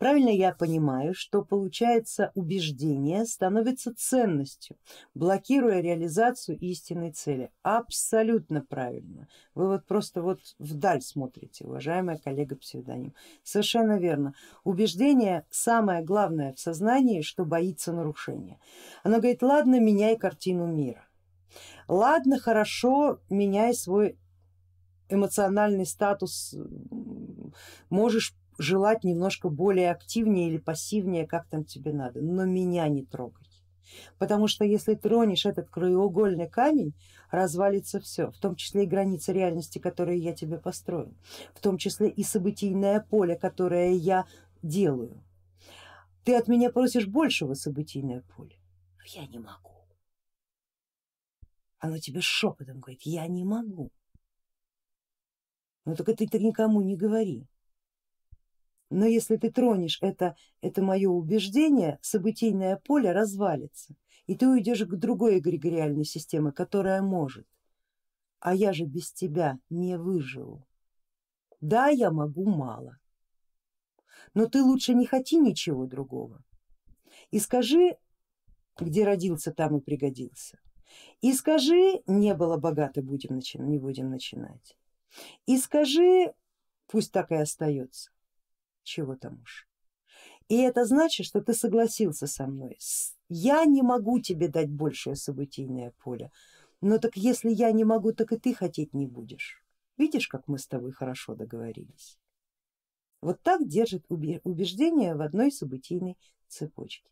Правильно я понимаю, что получается убеждение становится ценностью, блокируя реализацию истинной цели. Абсолютно правильно. Вы вот просто вот вдаль смотрите, уважаемая коллега псевдоним. Совершенно верно. Убеждение самое главное в сознании, что боится нарушения. Оно говорит, ладно, меняй картину мира. Ладно, хорошо, меняй свой эмоциональный статус, можешь желать немножко более активнее или пассивнее, как там тебе надо, но меня не трогай. Потому что если тронешь этот краеугольный камень, развалится все, в том числе и границы реальности, которые я тебе построю, в том числе и событийное поле, которое я делаю. Ты от меня просишь большего событийное поле, я не могу. Оно тебе шепотом говорит, я не могу. Ну только ты-то никому не говори. Но если ты тронешь это, это мое убеждение, событийное поле развалится, и ты уйдешь к другой эгрегориальной системе, которая может. А я же без тебя не выживу. Да, я могу мало, но ты лучше не хоти ничего другого. И скажи, где родился, там и пригодился. И скажи, не было богато, будем начинать, не будем начинать. И скажи, пусть так и остается чего там уж. И это значит, что ты согласился со мной. Я не могу тебе дать большее событийное поле, но так если я не могу, так и ты хотеть не будешь. Видишь, как мы с тобой хорошо договорились? Вот так держит убеждение в одной событийной цепочке.